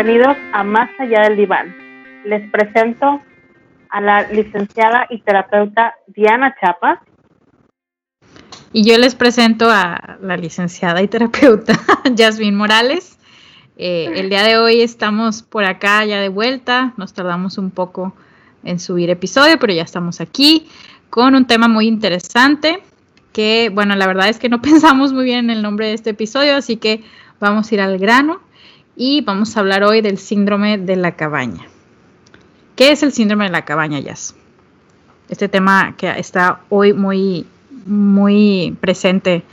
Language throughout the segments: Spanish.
Bienvenidos a Más allá del diván. Les presento a la licenciada y terapeuta Diana Chapa. Y yo les presento a la licenciada y terapeuta Yasmin Morales. Eh, el día de hoy estamos por acá ya de vuelta, nos tardamos un poco en subir episodio, pero ya estamos aquí con un tema muy interesante que, bueno, la verdad es que no pensamos muy bien en el nombre de este episodio, así que vamos a ir al grano y vamos a hablar hoy del síndrome de la cabaña. ¿Qué es el síndrome de la cabaña, Jazz? Este tema que está hoy muy, muy presente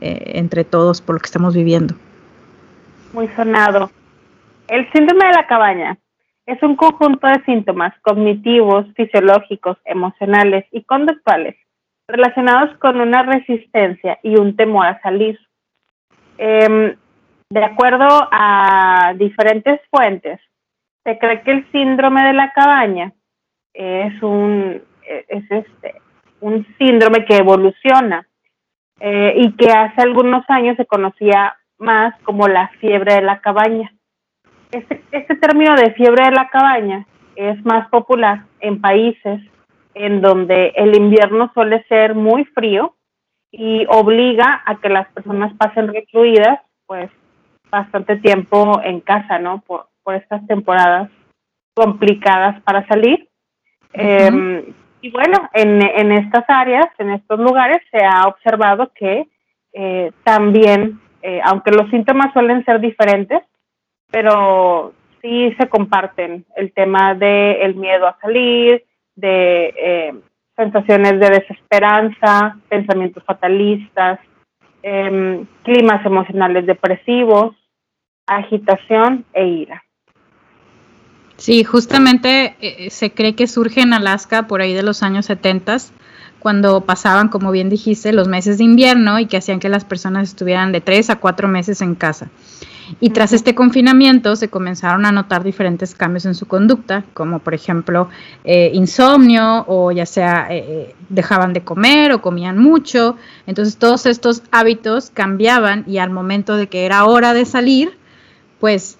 eh, entre todos por lo que estamos viviendo. Muy sonado. El síndrome de la cabaña es un conjunto de síntomas cognitivos, fisiológicos, emocionales y conductuales relacionados con una resistencia y un temor a salir. Em, de acuerdo a diferentes fuentes, se cree que el síndrome de la cabaña es un, es este, síndrome que evoluciona eh, y que hace algunos años se conocía más como la fiebre de la cabaña. Este, este término de fiebre de la cabaña es más popular en países en donde el invierno suele ser muy frío y obliga a que las personas pasen recluidas pues bastante tiempo en casa, ¿no? Por, por estas temporadas complicadas para salir. Em, y bueno, en, en, estas áreas, en estos lugares, se ha observado que eh, también, eh, aunque los síntomas suelen ser diferentes, pero sí se comparten el tema del el miedo a salir, de eh, sensaciones de desesperanza, pensamientos fatalistas, em, climas emocionales depresivos, agitación e ira. Sí, justamente eh, se cree que surge en Alaska por ahí de los años 70, cuando pasaban, como bien dijiste, los meses de invierno y que hacían que las personas estuvieran de tres a cuatro meses en casa. Y tras este confinamiento se comenzaron a notar diferentes cambios en su conducta, como por ejemplo eh, insomnio o ya sea eh, eh, dejaban de comer o comían mucho. Entonces todos estos hábitos cambiaban y al momento de que era hora de salir, pues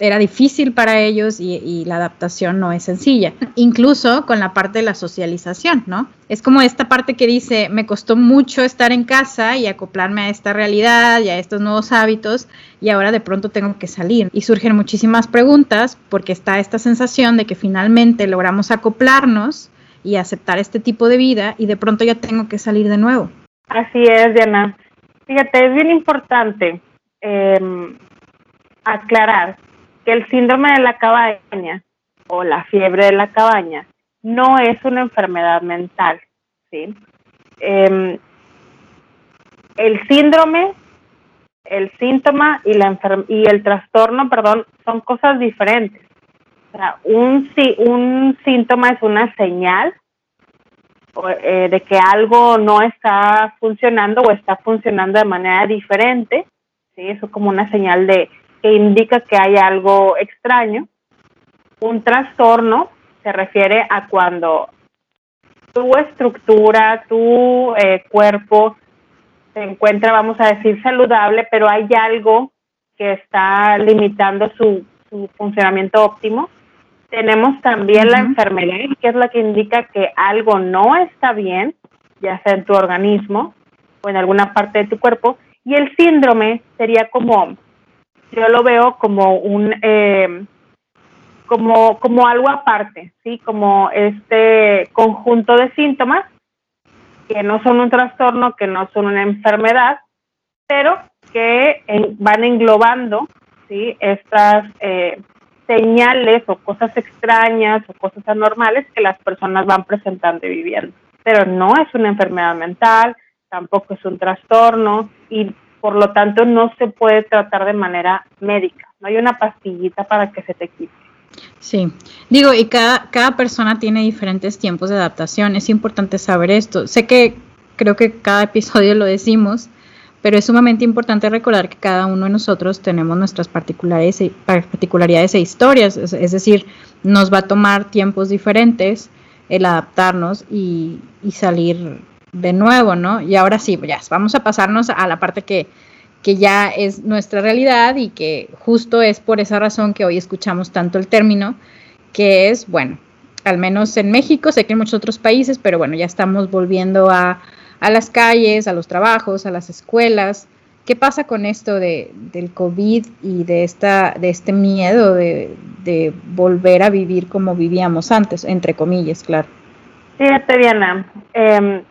era difícil para ellos y, la adaptación no es sencilla. Incluso con la parte de la socialización, ¿no? Es como esta parte que dice, me costó mucho estar en casa y acoplarme a esta realidad y a estos nuevos hábitos y ahora de pronto tengo que salir. Y surgen muchísimas preguntas porque está esta sensación de que finalmente logramos acoplarnos y aceptar este tipo de vida y de pronto ya tengo que salir de nuevo. Así es, Diana. Fíjate, es bien importante em, aclarar el síndrome de la cabaña o la fiebre de la cabaña no es una enfermedad mental, ¿sí? Em, el síndrome, el síntoma y, la y el trastorno, perdón, son cosas diferentes. O sea, un, un síntoma es una señal eh, de que algo no está funcionando o está funcionando de manera diferente, ¿sí? Eso como una señal de, que indica que hay algo extraño. Un trastorno se refiere a cuando tu estructura, tu eh, cuerpo se encuentra, vamos a decir, saludable, pero hay algo que está limitando su, funcionamiento óptimo. Tenemos también la enfermedad, que es la que indica que algo no está bien, ya sea en tu organismo o en alguna parte de tu cuerpo. Y el síndrome sería como yo lo veo como un eh, como como algo aparte sí como este conjunto de síntomas que no son un trastorno que no son una enfermedad pero que van englobando sí estas eh, señales o cosas extrañas o cosas anormales que las personas van presentando y viviendo. Pero no es una enfermedad mental tampoco es un trastorno y por lo tanto no se puede tratar de manera médica, no hay una pastillita para que se te quite. Sí, digo, y cada, cada persona tiene diferentes tiempos de adaptación, es importante saber esto. Sé que creo que cada episodio lo decimos, pero es sumamente importante recordar que cada uno de nosotros tenemos nuestras particularidades, e, particularidades e historias, es, decir, nos va a tomar tiempos diferentes el adaptarnos y, y salir de nuevo, ¿no? Y ahora sí, ya, vamos a pasarnos a la parte que, que ya es nuestra realidad y que justo es por esa razón que hoy escuchamos tanto el término, que es, bueno, al menos en México, sé que en muchos otros países, pero bueno, ya estamos volviendo a, a las calles, a los trabajos, a las escuelas. ¿Qué pasa con esto de, del COVID y de, esta, de este miedo de, de volver a vivir como vivíamos antes, entre comillas, claro? Fíjate, Diana, eh,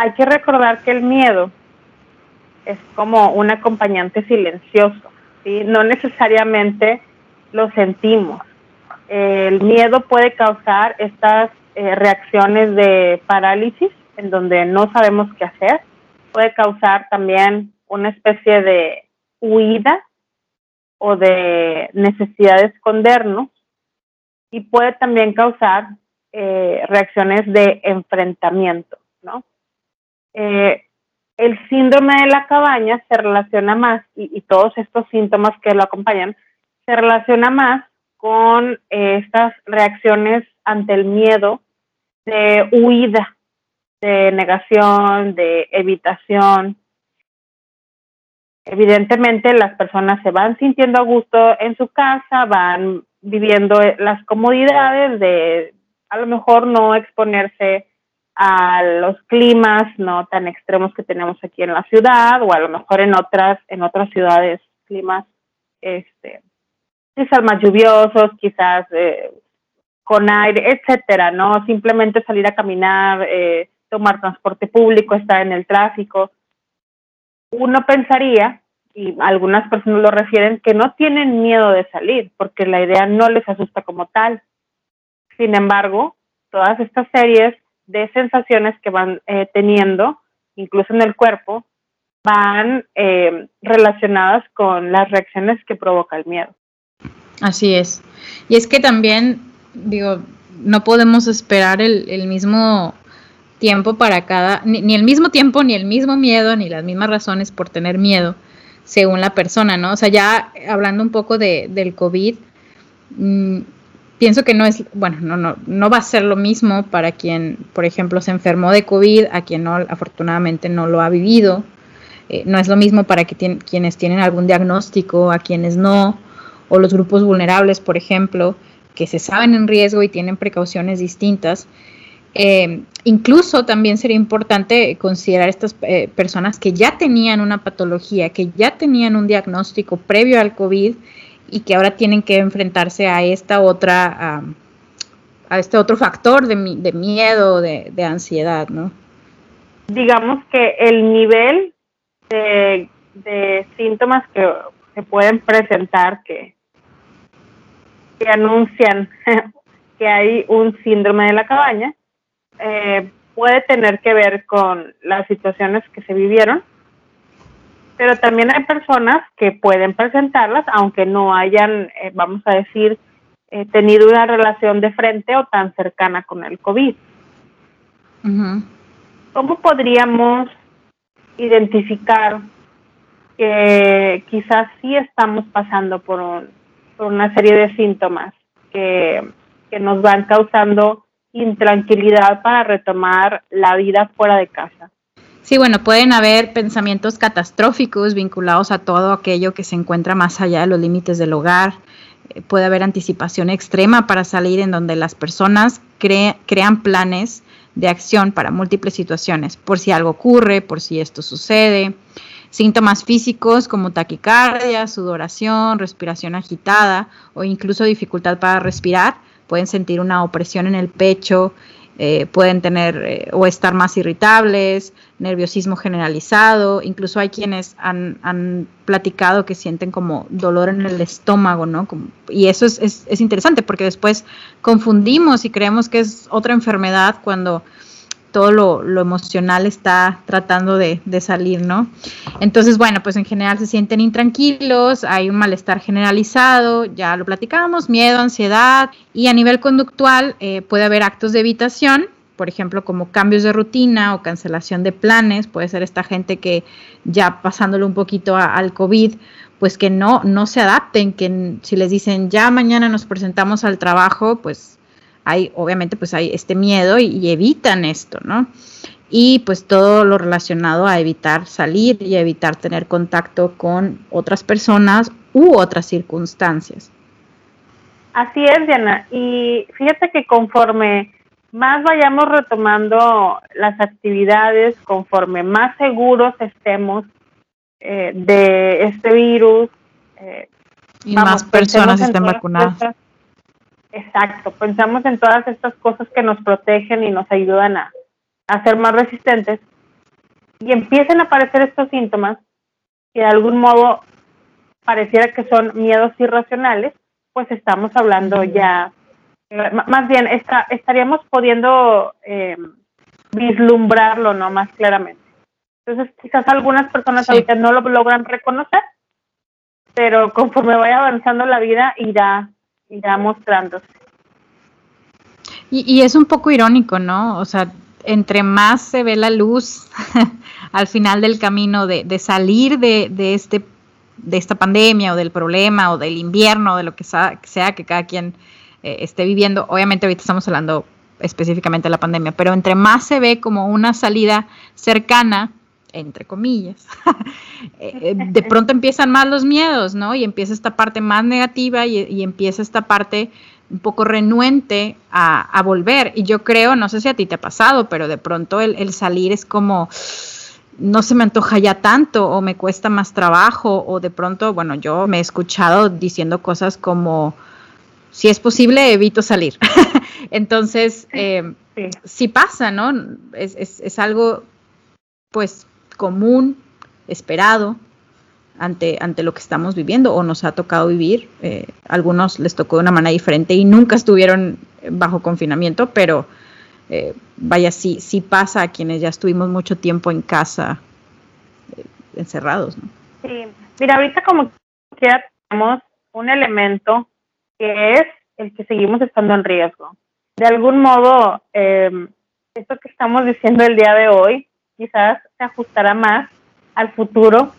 hay que recordar que el miedo es como un acompañante silencioso, ¿sí? No necesariamente lo sentimos. El miedo puede causar estas eh, reacciones de parálisis en donde no sabemos qué hacer. Puede causar también una especie de huida o de necesidad de escondernos y puede también causar eh, reacciones de enfrentamiento, ¿no? Eh, el síndrome de la cabaña se relaciona más, y, todos estos síntomas que lo acompañan, se relaciona más con eh, estas reacciones ante el miedo de huida, de negación, de evitación. Evidentemente las personas se van sintiendo a gusto en su casa, van viviendo las comodidades de a lo mejor no exponerse a los climas no tan extremos que tenemos aquí en la ciudad o a lo mejor en otras en otras ciudades climas este quizás más lluviosos quizás eh, con aire etcétera no simplemente salir a caminar eh, tomar transporte público estar en el tráfico. Uno pensaría y algunas personas lo refieren que no tienen miedo de salir porque la idea no les asusta como tal. Sin embargo todas estas series de sensaciones que van eh, teniendo, incluso en el cuerpo, van eh, relacionadas con las reacciones que provoca el miedo. Así es. Y es que también, digo, no podemos esperar el, el mismo tiempo para cada, ni, ni, el mismo tiempo, ni el mismo miedo, ni las mismas razones por tener miedo, según la persona, ¿no? O sea, ya hablando un poco de, del COVID, mmm, pienso que no es, bueno, no, no, no va a ser lo mismo para quien, por ejemplo, se enfermó de COVID, a quien no, afortunadamente no lo ha vivido. Eh, no es lo mismo para quienes tienen algún diagnóstico, a quienes no, o los grupos vulnerables, por ejemplo, que se saben en riesgo y tienen precauciones distintas. Eh, incluso también sería importante considerar estas eh, personas que ya tenían una patología, que ya tenían un diagnóstico previo al COVID y que ahora tienen que enfrentarse a esta otra, a, este otro factor de, de miedo, de, de, ansiedad, ¿no? Digamos que el nivel de, de síntomas que se pueden presentar que, que anuncian que hay un síndrome de la cabaña eh, puede tener que ver con las situaciones que se vivieron pero también hay personas que pueden presentarlas aunque no hayan, eh, vamos a decir, eh, tenido una relación de frente o tan cercana con el COVID. Uh -huh. ¿Cómo podríamos identificar que quizás sí estamos pasando por, un, por una serie de síntomas que, que nos van causando intranquilidad para retomar la vida fuera de casa? Sí, bueno, pueden haber pensamientos catastróficos vinculados a todo aquello que se encuentra más allá de los límites del hogar. Eh, puede haber anticipación extrema para salir en donde las personas cre crean planes de acción para múltiples situaciones, por si algo ocurre, por si esto sucede. Síntomas físicos como taquicardia, sudoración, respiración agitada o incluso dificultad para respirar. Pueden sentir una opresión en el pecho, eh, pueden tener eh, o estar más irritables, nerviosismo generalizado, incluso hay quienes han, han, platicado que sienten como dolor en el estómago, ¿no? Y eso es, es, es, interesante porque después confundimos y creemos que es otra enfermedad cuando todo lo, lo emocional está tratando de, de, salir, ¿no? Entonces, bueno, pues en general se sienten intranquilos, hay un malestar generalizado, ya lo platicamos, miedo, ansiedad, y a nivel conductual eh, puede haber actos de evitación, por ejemplo, como cambios de rutina o cancelación de planes, puede ser esta gente que ya pasándole un poquito al COVID, pues que no, no se adapten, que si les dicen ya mañana nos presentamos al trabajo, pues hay, obviamente, pues hay este miedo y, y evitan esto, ¿no? y pues todo lo relacionado a evitar salir y evitar tener contacto con otras personas u otras circunstancias. Así es, Diana. Y fíjate que conforme más vayamos retomando las actividades, conforme más seguros estemos eh, de este virus, eh, y más personas estén vacunadas. Exacto, pensamos en todas estas cosas que nos protegen y nos ayudan a, a ser más resistentes y empiezan a aparecer estos síntomas que de algún modo pareciera que son miedos irracionales, pues estamos hablando ya, más bien estaríamos pudiendo eh, vislumbrarlo no más claramente. Entonces quizás algunas personas ahorita no lo logran reconocer, pero conforme vaya avanzando la vida irá, irá mostrándose. Y, y es un poco irónico, ¿no? O sea, entre más se ve la luz al final del camino de, de salir de, de, este, de esta pandemia o del problema o del invierno, de lo que sea, que cada quien eh, esté viviendo, obviamente ahorita estamos hablando específicamente de la pandemia, pero entre más se ve como una salida cercana, entre comillas, eh, eh, de pronto empiezan más los miedos, ¿no? Y empieza esta parte más negativa y, y empieza esta parte un poco renuente a, volver. Y yo creo, no sé si a ti te ha pasado, pero de pronto el, salir es como, no se me antoja ya tanto o me cuesta más trabajo o de pronto, bueno, yo me he escuchado diciendo cosas como, si es posible, evito salir. Entonces, eh, sí. pasa, ¿no? Es, es, es algo, pues, común, esperado, ante, ante lo que estamos viviendo o nos ha tocado vivir. Eh, algunos les tocó de una manera diferente y nunca estuvieron bajo confinamiento, pero eh, vaya, sí, sí pasa a quienes ya estuvimos mucho tiempo en casa eh, encerrados. ¿no? Sí, mira, ahorita como ya tenemos un elemento que es el que seguimos estando en riesgo. De algún modo, esto que estamos diciendo el día de hoy quizás se ajustará más al futuro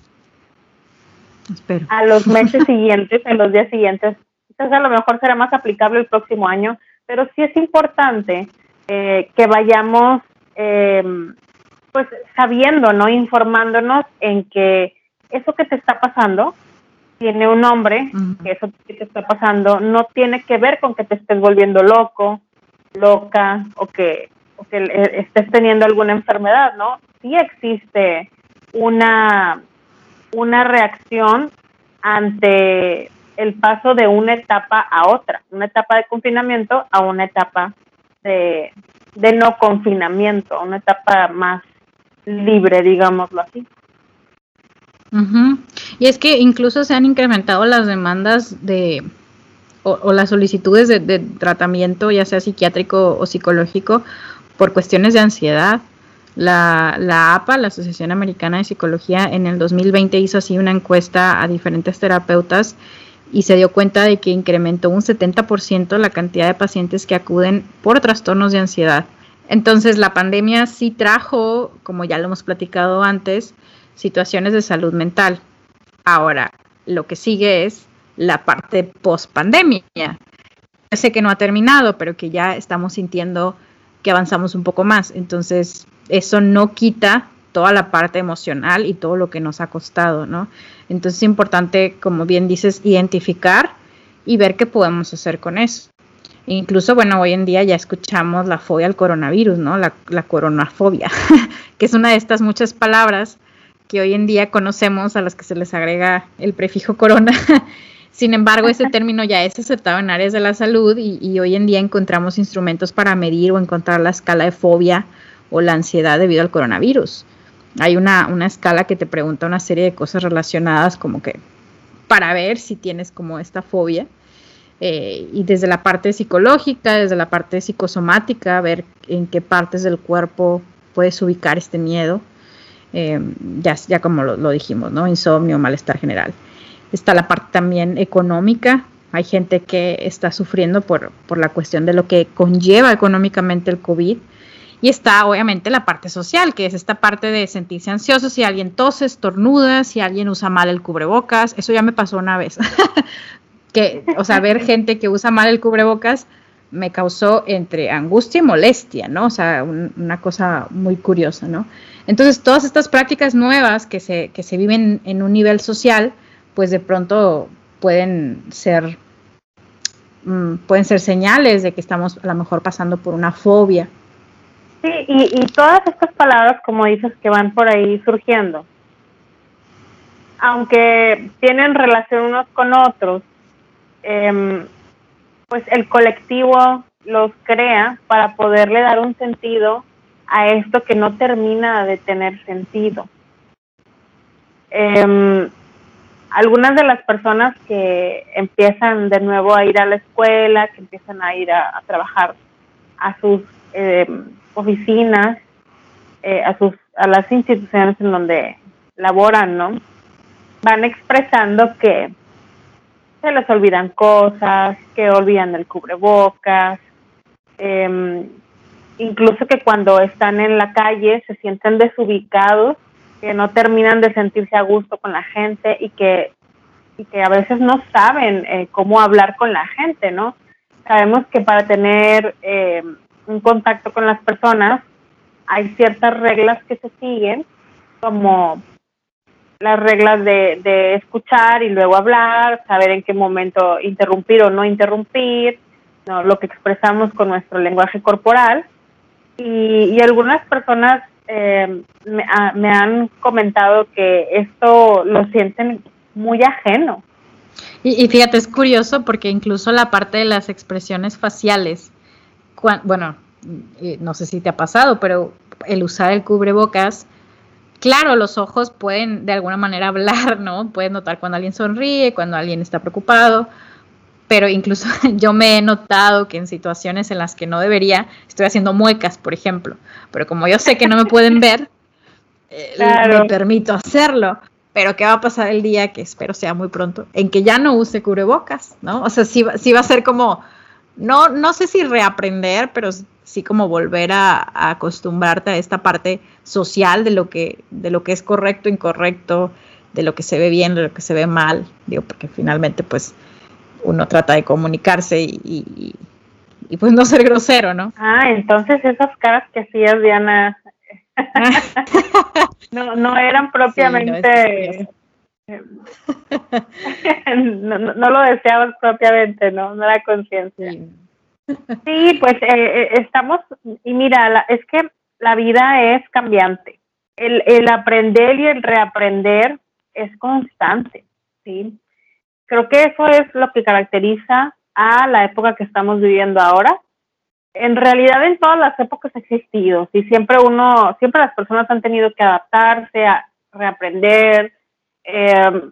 a los meses siguientes, en los días siguientes. Quizás a lo mejor será más aplicable el próximo año, pero sí es importante eh, que vayamos eh, pues sabiendo, ¿no? Informándonos en que eso que te está pasando tiene un nombre, que eso que te está pasando no tiene que ver con que te estés volviendo loco, loca o que, o que estés teniendo alguna enfermedad, ¿no? Sí existe una una reacción ante el paso de una etapa a otra, una etapa de confinamiento a una etapa de, no confinamiento, una etapa más libre, digámoslo así. Y es que incluso se han incrementado las demandas de o, o las solicitudes de, de, tratamiento, ya sea psiquiátrico o psicológico, por cuestiones de ansiedad. La, APA, la Asociación Americana de Psicología, en el 2020 hizo así una encuesta a diferentes terapeutas y se dio cuenta de que incrementó un 70% la cantidad de pacientes que acuden por trastornos de ansiedad. Entonces la pandemia sí trajo, como ya lo hemos platicado antes, situaciones de salud mental. Ahora, lo que sigue es la parte post pandemia. Sé que no ha terminado, pero que ya estamos sintiendo que avanzamos un poco más. Entonces, eso no quita toda la parte emocional y todo lo que nos ha costado, ¿no? Entonces es importante, como bien dices, identificar y ver qué podemos hacer con eso. Incluso, bueno, hoy en día ya escuchamos la fobia al coronavirus, ¿no? La, la coronafobia, que es una de estas muchas palabras que hoy en día conocemos a las que se les agrega el prefijo corona. Sin embargo, ese término ya es aceptado en áreas de la salud y, y hoy en día encontramos instrumentos para medir o encontrar la escala de fobia o la ansiedad debido al coronavirus. Hay una, escala que te pregunta una serie de cosas relacionadas como que para ver si tienes como esta fobia. Eh, y desde la parte psicológica, desde la parte psicosomática, ver en qué partes del cuerpo puedes ubicar este miedo. Eh, ya, ya como lo, dijimos, ¿no? Insomnio, malestar general. Está la parte también económica. Hay gente que está sufriendo por, por la cuestión de lo que conlleva económicamente el COVID. Y está obviamente la parte social, que es esta parte de sentirse ansioso si alguien tose, estornuda, si alguien usa mal el cubrebocas. Eso ya me pasó una vez. que, o sea, ver gente que usa mal el cubrebocas me causó entre angustia y molestia, ¿no? O sea, una cosa muy curiosa, ¿no? Entonces, todas estas prácticas nuevas que se, que se viven en un nivel social, pues de pronto pueden ser, mm, pueden ser señales de que estamos a lo mejor pasando por una fobia. Sí, y, todas estas palabras, como dices, que van por ahí surgiendo, aunque tienen relación unos con otros, em, pues el colectivo los crea para poderle dar un sentido a esto que no termina de tener sentido. Em, algunas de las personas que empiezan de nuevo a ir a la escuela, que empiezan a ir a, trabajar a sus em, oficinas, eh, a sus a las instituciones en donde laboran, ¿no? Van expresando que se les olvidan cosas, que olvidan el cubrebocas, eh, incluso que cuando están en la calle se sienten desubicados, que no terminan de sentirse a gusto con la gente y que, y que a veces no saben eh, cómo hablar con la gente, ¿no? Sabemos que para tener eh, un contacto con las personas hay ciertas reglas que se siguen, como las reglas de, de escuchar y luego hablar, saber en qué momento interrumpir o no interrumpir, ¿no? lo que expresamos con nuestro lenguaje corporal. Y, algunas personas eh, me, han comentado que esto lo sienten muy ajeno. Y, fíjate, es curioso porque incluso la parte de las expresiones faciales, bueno, no sé si te ha pasado, pero el usar el cubrebocas, claro, los ojos pueden de alguna manera hablar, ¿no? Pueden notar cuando alguien sonríe, cuando alguien está preocupado, pero incluso yo me he notado que en situaciones en las que no debería, estoy haciendo muecas, por ejemplo, pero como yo sé que no me pueden ver, eh, me permito hacerlo. Pero ¿qué va a pasar el día, que espero sea muy pronto, en que ya no use cubrebocas, ¿no? O sea, sí, sí va a ser como, no, no sé si reaprender, pero sí como volver a, acostumbrarte a esta parte social de lo que, de lo que es correcto, incorrecto, de lo que se ve bien, de lo que se ve mal, digo, porque finalmente pues uno trata de comunicarse y, y, pues no ser grosero, ¿no? Ah, entonces esas caras que hacías, Diana, no, no eran propiamente... no, no, lo deseabas propiamente, ¿no? No era conciencia. Sí. pues eh, eh, estamos, y mira, es que la vida es cambiante. El, el aprender y el reaprender es constante, ¿sí? Creo que eso es lo que caracteriza a la época que estamos viviendo ahora. En realidad en todas las épocas ha existido, y siempre uno, siempre las personas han tenido que adaptarse, a reaprender. Em,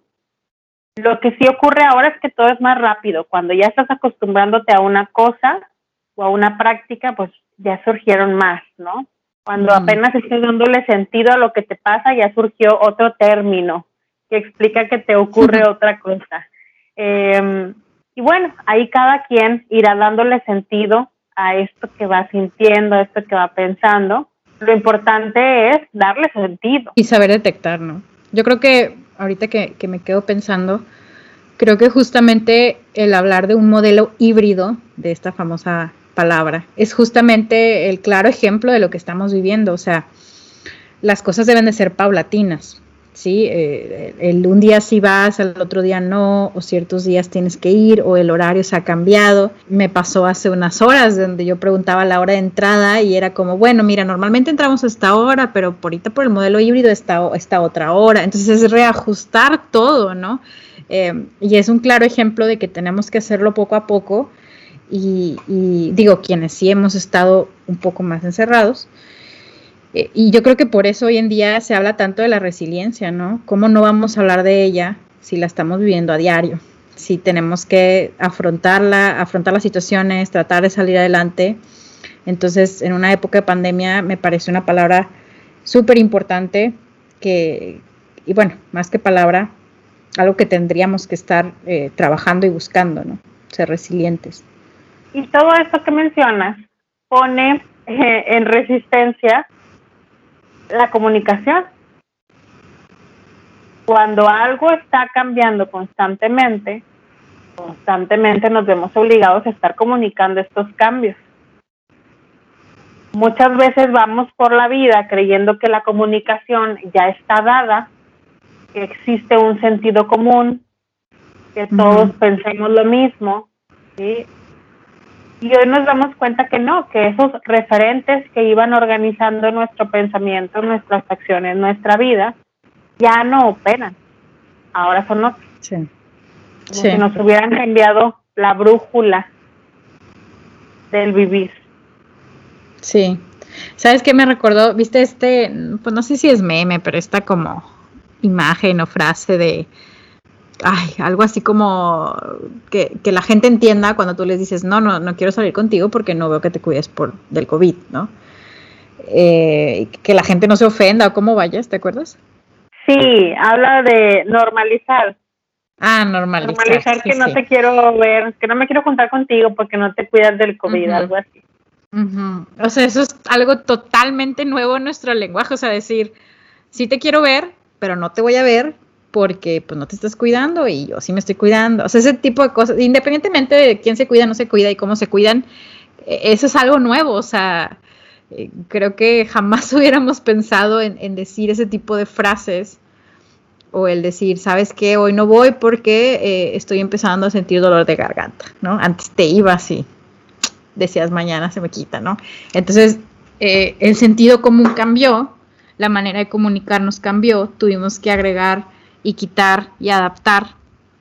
lo que sí ocurre ahora es que todo es más rápido. Cuando ya estás acostumbrándote a una cosa o a una práctica, pues ya surgieron más, ¿no? Cuando apenas estás dándole sentido a lo que te pasa, ya surgió otro término que explica que te ocurre otra cosa. Em, y bueno, ahí cada quien irá dándole sentido a esto que va sintiendo, a esto que va pensando. Lo importante es darle sentido. Y saber detectar, ¿no? Yo creo que ahorita que, que me quedo pensando, creo que justamente el hablar de un modelo híbrido, de esta famosa palabra, es justamente el claro ejemplo de lo que estamos viviendo. O sea, las cosas deben de ser paulatinas. ¿Sí? Eh, el, un día sí vas, el otro día no, o ciertos días tienes que ir, o el horario se ha cambiado. Me pasó hace unas horas donde yo preguntaba la hora de entrada y era como, bueno, mira, normalmente entramos a esta hora, pero por ahorita por el modelo híbrido está esta otra hora. Entonces es reajustar todo, ¿no? Eh, y es un claro ejemplo de que tenemos que hacerlo poco a poco. Y, y digo, quienes sí hemos estado un poco más encerrados, eh, y yo creo que por eso hoy en día se habla tanto de la resiliencia, ¿no? ¿Cómo no vamos a hablar de ella si la estamos viviendo a diario? Si tenemos que afrontarla, afrontar las situaciones, tratar de salir adelante. Entonces, en una época de pandemia me parece una palabra súper importante que, y bueno, más que palabra, algo que tendríamos que estar eh, trabajando y buscando, ¿no? Ser resilientes. Y todo esto que mencionas pone eh, en resistencia la comunicación. Cuando algo está cambiando constantemente, constantemente nos vemos obligados a estar comunicando estos cambios. Muchas veces vamos por la vida creyendo que la comunicación ya está dada, que existe un sentido común, que todos pensemos lo mismo, ¿sí? Y hoy nos damos cuenta que no, que esos referentes que iban organizando nuestro pensamiento, nuestras acciones, nuestra vida, ya no operan. Ahora son otros. Sí. Como si nos hubieran cambiado la brújula del vivir. Sí. ¿Sabes qué me recordó? ¿Viste este? Pues no sé si es meme, pero esta como imagen o frase de. Ay, algo así como que, la gente entienda cuando tú les dices, no, no, no quiero salir contigo porque no veo que te cuides por del COVID, ¿no? Eh, que la gente no se ofenda o cómo vayas, ¿te acuerdas? Sí, habla de normalizar. Ah, normalizar. Normalizar que no te quiero ver, que no me quiero juntar contigo porque no te cuidas del COVID, algo así. O sea, eso es algo totalmente nuevo en nuestro lenguaje, o sea, decir, sí te quiero ver, pero no te voy a ver porque pues no te estás cuidando y yo sí me estoy cuidando. O sea, ese tipo de cosas, independientemente de quién se cuida, no se cuida y cómo se cuidan, e, eso es algo nuevo, o sea, eh, creo que jamás hubiéramos pensado en, decir ese tipo de frases o el decir, ¿sabes qué? Hoy no voy porque eh, estoy empezando a sentir dolor de garganta, ¿no? Antes te iba así decías mañana se me quita, ¿no? Entonces, eh, el sentido común cambió, la manera de comunicarnos cambió, tuvimos que agregar y quitar y adaptar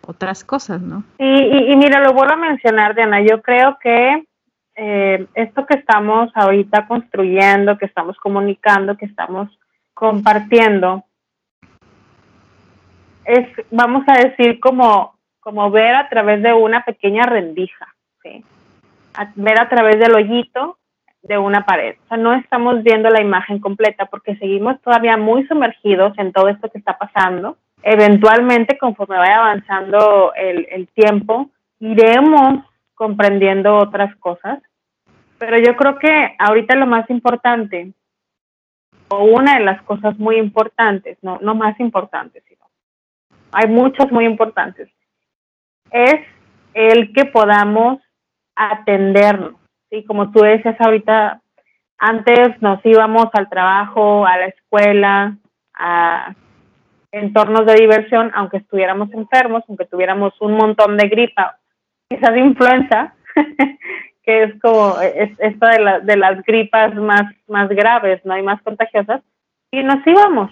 otras cosas, ¿no? Y, y, mira, lo vuelvo a mencionar, Diana, yo creo que eh, esto que estamos ahorita construyendo, que estamos comunicando, que estamos compartiendo, es, vamos a decir, como, como ver a través de una pequeña rendija, ¿sí? ver a través del hoyito de una pared. O sea, no estamos viendo la imagen completa porque seguimos todavía muy sumergidos en todo esto que está pasando. Eventualmente, conforme vaya avanzando el, el tiempo, iremos comprendiendo otras cosas. Pero yo creo que ahorita lo más importante, o una de las cosas muy importantes, no, no más importantes, sino hay muchas muy importantes, es el que podamos atendernos. ¿sí? Como tú decías ahorita, antes nos íbamos al trabajo, a la escuela, a entornos de diversión, aunque estuviéramos enfermos, aunque tuviéramos un montón de gripa, quizás influenza, que es como es, esta de, de las gripas más, más graves, ¿no? hay más contagiosas, y nos íbamos,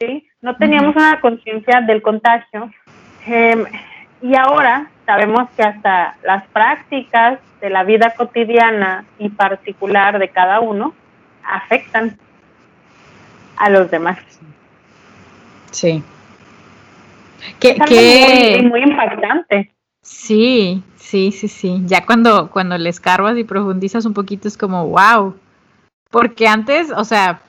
¿sí? No teníamos una conciencia del contagio. Em, y ahora sabemos que hasta las prácticas de la vida cotidiana y particular de cada uno afectan a los demás. Sí. Que, es Muy, muy, impactante. Sí, sí, sí, sí. Ya cuando, cuando le escarbas y profundizas un poquito es como, wow. Porque antes, o sea,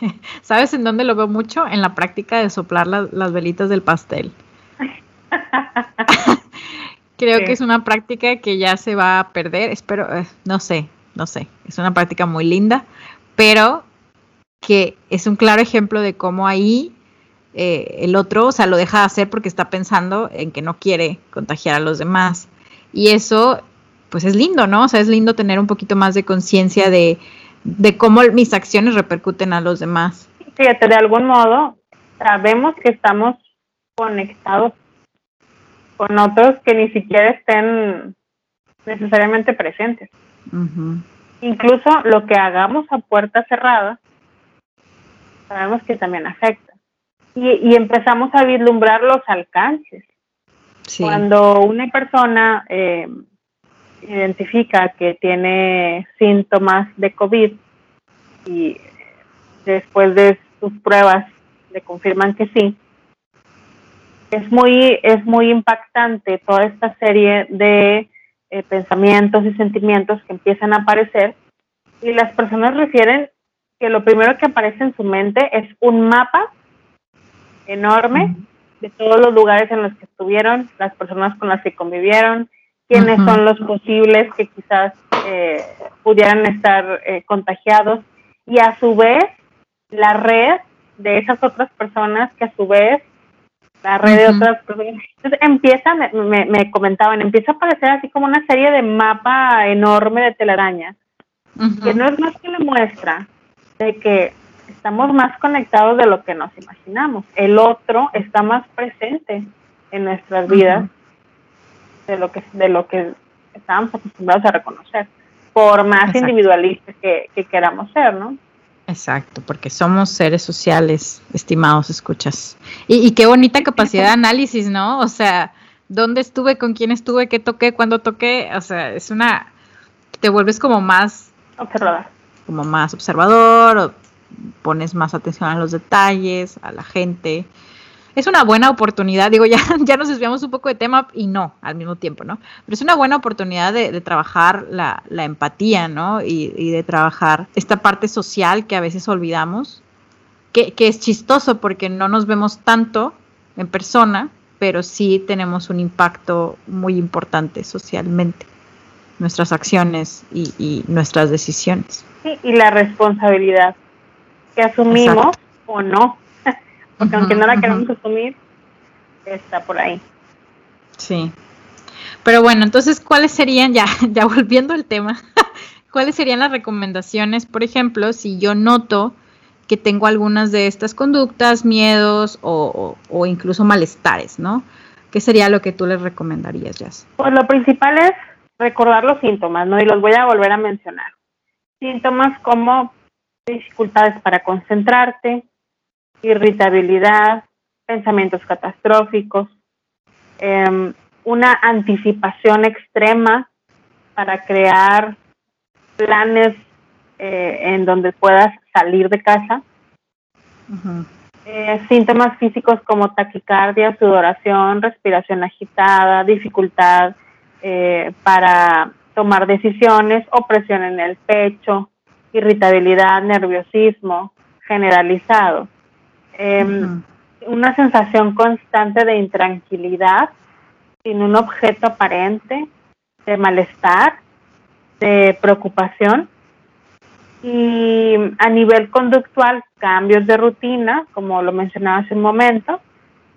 ¿sabes en dónde lo veo mucho? En la práctica de soplar las velitas del pastel. Creo que es una práctica que ya se va a perder, espero, eh, no sé, no sé, es una práctica muy linda, pero que es un claro ejemplo de cómo ahí eh, el otro, o sea, lo deja de hacer porque está pensando en que no quiere contagiar a los demás. Y eso, pues es lindo, ¿no? O sea, es lindo tener un poquito más de conciencia de, de cómo mis acciones repercuten a los demás. Fíjate, de algún modo, sabemos que estamos conectados con otros que ni siquiera estén necesariamente presentes. Incluso lo que hagamos a puerta cerrada, sabemos que también afecta. Y, empezamos a vislumbrar los alcances. Cuando una persona eh, identifica que tiene síntomas de COVID y después de sus pruebas le confirman que sí, es muy, es muy impactante toda esta serie de eh, pensamientos y sentimientos que empiezan a aparecer y las personas refieren que lo primero que aparece en su mente es un mapa enorme de todos los lugares en los que estuvieron, las personas con las que convivieron, quiénes son los posibles que quizás eh, pudieran estar eh, contagiados. Y a su vez la red de esas otras personas que a su vez la red de otras personas. Entonces empieza, me, me, comentaban, empieza a aparecer así como una serie de mapa enorme de telaraña, que no es más que la muestra de que estamos más conectados de lo que nos imaginamos. El otro está más presente en nuestras vidas de lo que de lo que estábamos acostumbrados a reconocer, por más individualistas que, que queramos ser, ¿no? Exacto, porque somos seres sociales, estimados escuchas. Y, qué bonita capacidad de análisis, ¿no? O sea, ¿dónde estuve, con quién estuve, qué toqué, cuándo toqué? O sea, es una... Te vuelves como más... Observador. Como más observador, o pones más atención a los detalles, a la gente es una buena oportunidad, digo, ya, ya nos desviamos un poco de tema y no, al mismo tiempo, ¿no? Pero es una buena oportunidad de, trabajar la, empatía, ¿no? Y, de trabajar esta parte social que a veces olvidamos, que, es chistoso porque no nos vemos tanto en persona, pero sí tenemos un impacto muy importante socialmente, nuestras acciones y, nuestras decisiones. Sí, y la responsabilidad que asumimos o no porque aunque no la queremos asumir, está por ahí. Sí. Pero bueno, entonces, ¿cuáles serían, ya, ya volviendo al tema, cuáles serían las recomendaciones, por ejemplo, si yo noto que tengo algunas de estas conductas, miedos o, o, incluso malestares, ¿no? ¿Qué sería lo que tú les recomendarías, Jazz? Pues lo principal es recordar los síntomas, ¿no? Y los voy a volver a mencionar. Síntomas como dificultades para concentrarte, irritabilidad, pensamientos catastróficos, em, una anticipación extrema para crear planes eh, en donde puedas salir de casa. Eh, síntomas físicos como taquicardia, sudoración, respiración agitada, dificultad eh, para tomar decisiones, opresión en el pecho, irritabilidad, nerviosismo generalizado. Em, una sensación constante de intranquilidad, sin un objeto aparente, de malestar, de preocupación. Y a nivel conductual, cambios de rutina, como lo mencionaba hace un momento,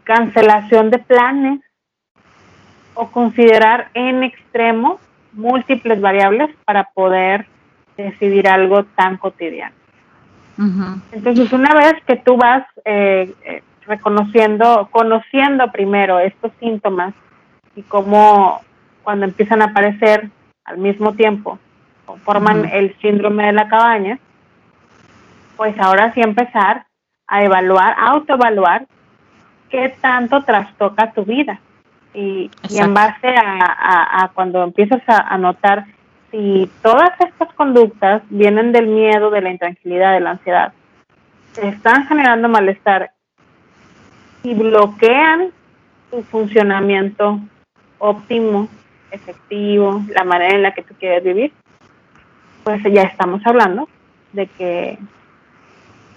cancelación de planes o considerar en extremo múltiples variables para poder decidir algo tan cotidiano. Entonces, una vez que tú vas eh, eh, reconociendo, conociendo primero estos síntomas y cómo cuando empiezan a aparecer al mismo tiempo forman el síndrome de la cabaña, pues ahora sí empezar a evaluar, a autoevaluar qué tanto trastoca tu vida. Y, en base a, cuando empiezas a notar si todas estas conductas vienen del miedo, de la intranquilidad, de la ansiedad, están generando malestar y bloquean tu funcionamiento óptimo, efectivo, la manera en la que tú quieres vivir, pues ya estamos hablando de que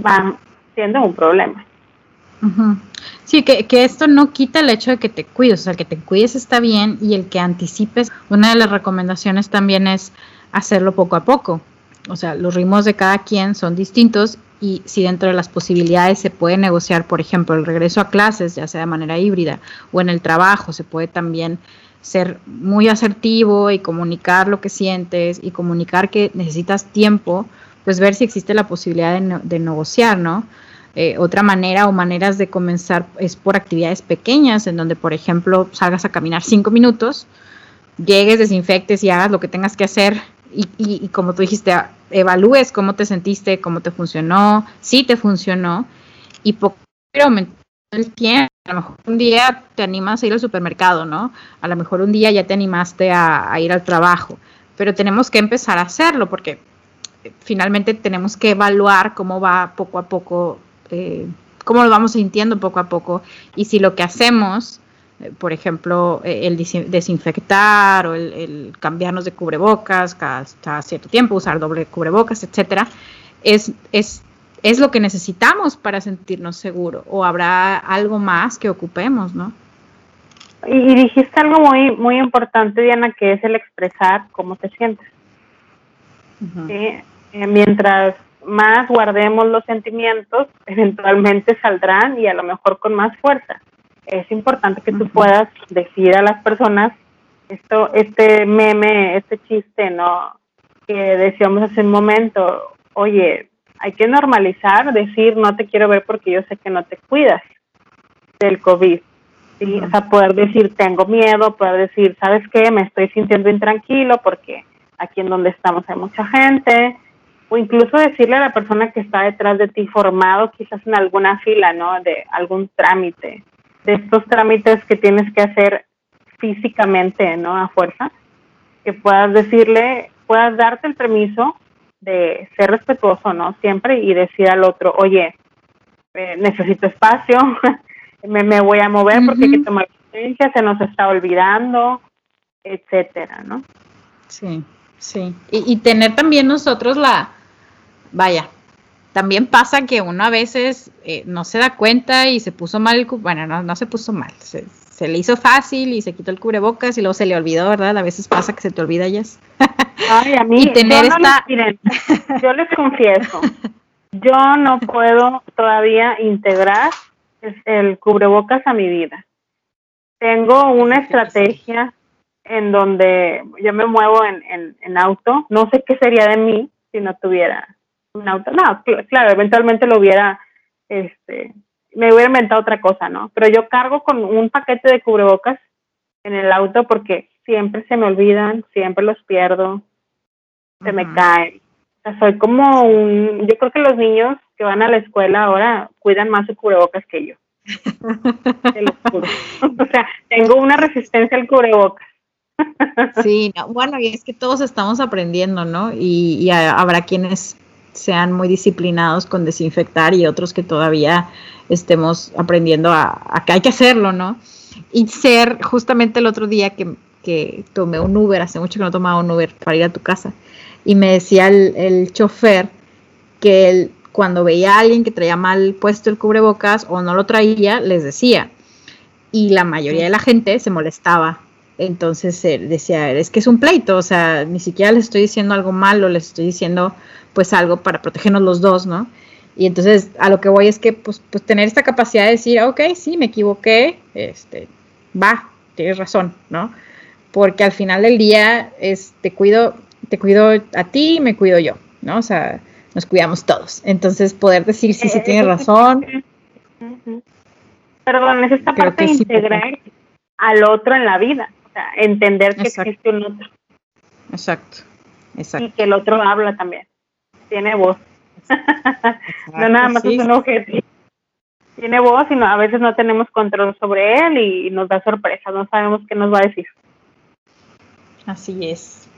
van siendo un problema. Sí, que, que, esto no quita el hecho de que te cuides, o sea, que te cuides está bien y el que anticipes, una de las recomendaciones también es hacerlo poco a poco. O sea, los ritmos de cada quien son distintos y si dentro de las posibilidades se puede negociar, por ejemplo, el regreso a clases, ya sea de manera híbrida o en el trabajo, se puede también ser muy asertivo y comunicar lo que sientes y comunicar que necesitas tiempo, pues ver si existe la posibilidad de, de negociar, ¿no? Eh, otra manera o maneras de comenzar es por actividades pequeñas, en donde, por ejemplo, salgas a caminar cinco minutos, llegues, desinfectes y hagas lo que tengas que hacer. Y, como tú dijiste, evalúes cómo te sentiste, cómo te funcionó, si te funcionó, y poco aumentar el tiempo. A lo mejor un día te animas a ir al supermercado, ¿no? A lo mejor un día ya te animaste a ir al trabajo, pero tenemos que empezar a hacerlo porque eh, finalmente tenemos que evaluar cómo va poco a poco eh, cómo lo vamos sintiendo poco a poco y si lo que hacemos, eh, por ejemplo, eh, el desinfectar o el, cambiarnos de cubrebocas cada, cierto tiempo, usar doble cubrebocas, etcétera, es, es, es lo que necesitamos para sentirnos seguros o habrá algo más que ocupemos, ¿no? Y, dijiste algo muy, muy importante, Diana, que es el expresar cómo te sientes. mientras más guardemos los sentimientos, eventualmente saldrán y a lo mejor con más fuerza. es importante que tú puedas decir a las personas esto, este meme, este chiste, ¿no? Que decíamos hace un momento, oye, hay que normalizar, decir no te quiero ver porque yo sé que no te cuidas del COVID. ¿sí? O sea, poder decir tengo miedo, poder decir, ¿sabes qué? Me estoy sintiendo intranquilo porque aquí en donde estamos hay mucha gente. O incluso decirle a la persona que está detrás de ti formado quizás en alguna fila, ¿no? De algún trámite, de estos trámites que tienes que hacer físicamente, ¿no? A fuerza, que puedas decirle, puedas darte el permiso de ser respetuoso, ¿no? Siempre y decir al otro, oye, eh, necesito espacio, me, me, voy a mover porque hay que tomar licencia, se nos está olvidando, etcétera, ¿no? Sí, sí. Y, y tener también nosotros la, vaya, también pasa que uno a veces eh, no se da cuenta y se puso mal, bueno, no, no se puso mal, se, se, le hizo fácil y se quitó el cubrebocas y luego se le olvidó, ¿verdad? A veces pasa que se te olvida, ya. Ay, a mí, y tener yo, esta... miren, yo les confieso, yo no puedo todavía integrar el cubrebocas a mi vida. Tengo una estrategia en donde yo me muevo en, en, en auto, no sé qué sería de mí si no tuviera un auto. No, claro, eventualmente lo hubiera, este, me hubiera inventado otra cosa, ¿no? Pero yo cargo con un paquete de cubrebocas en el auto porque siempre se me olvidan, siempre los pierdo, se me caen. O sea, soy como un, yo creo que los niños que van a la escuela ahora cuidan más su cubrebocas que yo. Te lo juro. o sea, tengo una resistencia al cubrebocas. sí, no, bueno, y es que todos estamos aprendiendo, ¿no? Y, y habrá quienes sean muy disciplinados con desinfectar y otros que todavía estemos aprendiendo a, que hay que hacerlo, ¿no? Y ser justamente el otro día que, que, tomé un Uber, hace mucho que no tomaba un Uber para ir a tu casa, y me decía el, el chofer que cuando veía a alguien que traía mal puesto el cubrebocas o no lo traía, les decía. Y la mayoría de la gente se molestaba. Entonces él decía, es que es un pleito, o sea, ni siquiera les estoy diciendo algo malo, les estoy diciendo pues algo para protegernos los dos, ¿no? Y entonces a lo que voy es que pues, pues tener esta capacidad de decir, ok, sí, me equivoqué, este, va, tienes razón, ¿no? Porque al final del día es, te cuido, te cuido a ti, me cuido yo, ¿no? O sea, nos cuidamos todos. Entonces poder decir, sí, sí, eh, tienes razón. Perdón, es esta parte de integrar al otro en la vida, entender que existe un otro. Exacto, exacto. Y que el otro habla también tiene voz. no nada más es un objeto. Tiene voz y a veces no tenemos control sobre él y nos da sorpresa, no sabemos qué nos va a decir. Así es.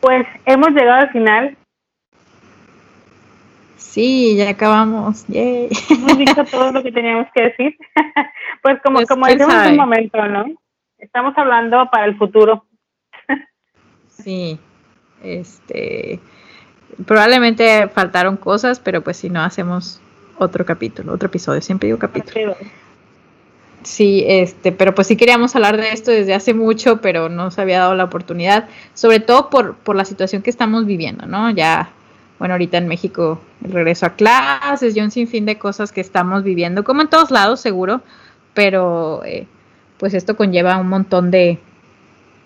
Pues hemos llegado al final. Sí, ya acabamos. Hemos dicho todo lo que teníamos que decir. pues como, pues, como decimos en un momento, ¿no? Estamos hablando para el futuro. sí, este, probablemente faltaron cosas, pero pues si no hacemos otro capítulo, otro episodio, siempre digo capítulo. Sí, este, pero pues sí queríamos hablar de esto desde hace mucho, pero no se había dado la oportunidad, sobre todo por, por la situación que estamos viviendo, ¿no? Ya, bueno, ahorita en México el regreso a clases y un sinfín de cosas que estamos viviendo, como en todos lados, seguro, pero eh, pues esto conlleva un montón de,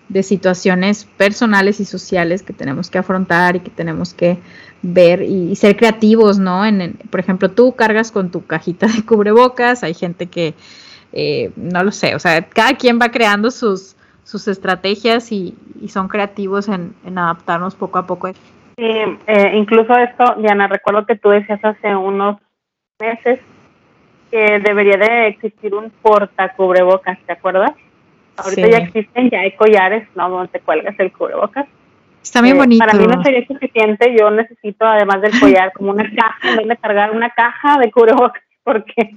de situaciones personales y sociales que tenemos que afrontar y que tenemos que ver y, ser creativos, ¿no? En, por ejemplo, tú cargas con tu cajita de cubrebocas, hay gente que, eh, no lo sé, o sea, cada quien va creando sus, sus estrategias y, son creativos en, adaptarnos poco a poco. Sí, eh, incluso esto, Diana, recuerdo que tú decías hace unos meses que debería de existir un porta cubrebocas, ¿te acuerdas? Ahorita ya existen, ya hay collares, ¿no? Donde te cuelgas el cubrebocas. Está bien bonito. Eh, para mí no sería suficiente, yo necesito además del collar como una caja, en donde cargar una caja de cubrebocas, porque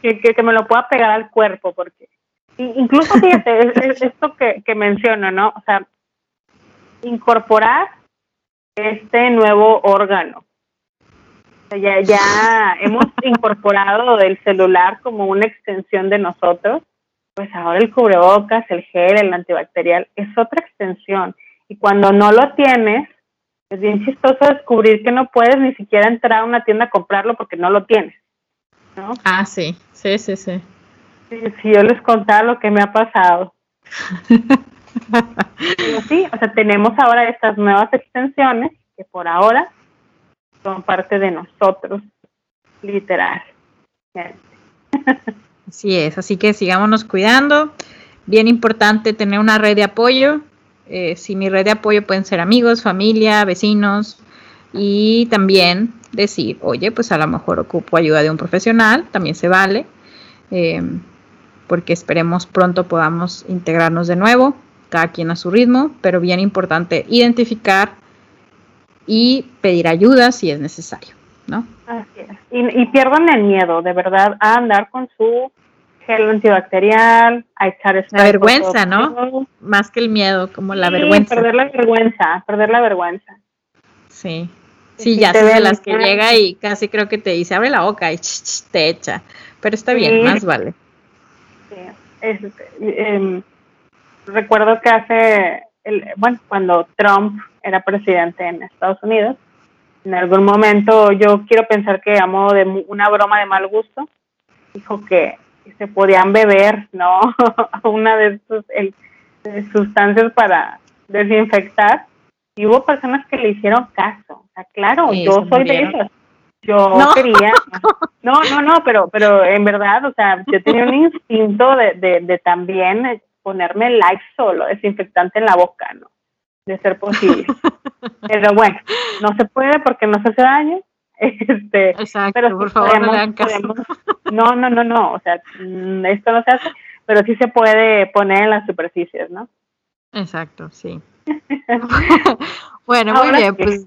que, que, me lo pueda pegar al cuerpo, porque incluso fíjate, es, esto que, que menciono, ¿no? O sea, incorporar este nuevo órgano. ya, ya hemos incorporado el celular como una extensión de nosotros pues ahora el cubrebocas, el gel, el antibacterial es otra extensión. Y cuando no lo tienes, es bien chistoso descubrir que no puedes ni siquiera entrar a una tienda a comprarlo porque no lo tienes. ¿no? Ah, sí, sí, sí, sí. Si, yo les contara lo que me ha pasado. Sí, o sea, tenemos ahora estas nuevas extensiones que por ahora son parte de nosotros, literal. Así es, así que sigámonos cuidando. Bien importante tener una red de apoyo. Eh, si mi red de apoyo pueden ser amigos, familia, vecinos y también decir, oye, pues a lo mejor ocupo ayuda de un profesional, también se vale, eh, porque esperemos pronto podamos integrarnos de nuevo, cada quien a su ritmo, pero bien importante identificar y pedir ayuda si es necesario, ¿no? Así es. Y, y pierdan el miedo, de verdad, a andar con su gel antibacterial, a echar La vergüenza, ¿no? Más que el miedo, como la vergüenza. perder la vergüenza, perder la vergüenza. Sí. Sí, ya sé de las que llega y casi creo que te dice, abre la boca y te echa. Pero está bien, más vale. Sí. Em, recuerdo que hace, el, bueno, cuando Trump era presidente en Estados Unidos, en algún momento yo quiero pensar que a modo de una broma de mal gusto, dijo que se podían beber, ¿no? una de estas sustancias para desinfectar. Y hubo personas que le hicieron caso. O sea, claro, yo soy de esas. Yo quería, no, no, no, pero, pero en verdad, o sea, yo tenía un instinto de, de, de también ponerme like solo, desinfectante en la boca, ¿no? De ser posible. pero bueno, no se puede porque no se hace daño. Este, Exacto, pero por favor, no no, no, no, no, o sea, mm, esto no se hace, pero sí se puede poner en las superficies, ¿no? Exacto, sí. bueno, muy bien, pues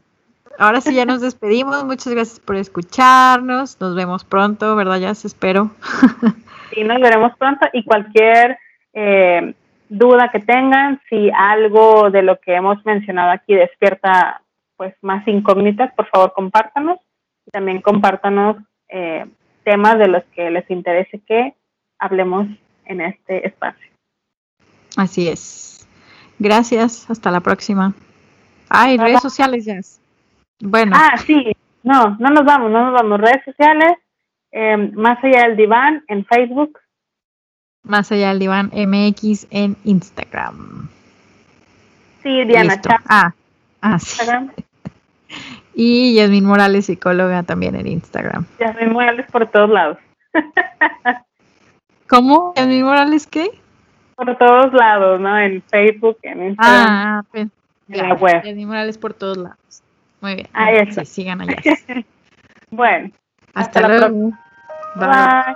ahora sí ya nos despedimos. Muchas gracias por escucharnos. Nos vemos pronto, ¿verdad? Ya se espero. sí, nos veremos pronto y cualquier eh, duda que tengan, si algo de lo que hemos mencionado aquí despierta pues más incógnitas, por favor compártanos y también compártanos eh, temas de los que les interese que hablemos en este espacio. Así es. Gracias, hasta la próxima. Ay, redes sociales, ya. Bueno. Ah, sí, no, no nos vamos, no nos vamos. Redes sociales, em, más allá del diván en Facebook. Más allá del diván MX en Instagram. Sí, Diana Ah, ah sí. Y Yasmin Morales, psicóloga también en Instagram. Yasmin Morales por todos lados. ¿Cómo? ¿Yasmin Morales qué? Por todos lados, ¿no? En Facebook, en Instagram. Ah, pues, en la web. Yasmin Morales por todos lados. Muy bien. Ahí está. Sí, sigan allá. bueno. Hasta, luego. Bye.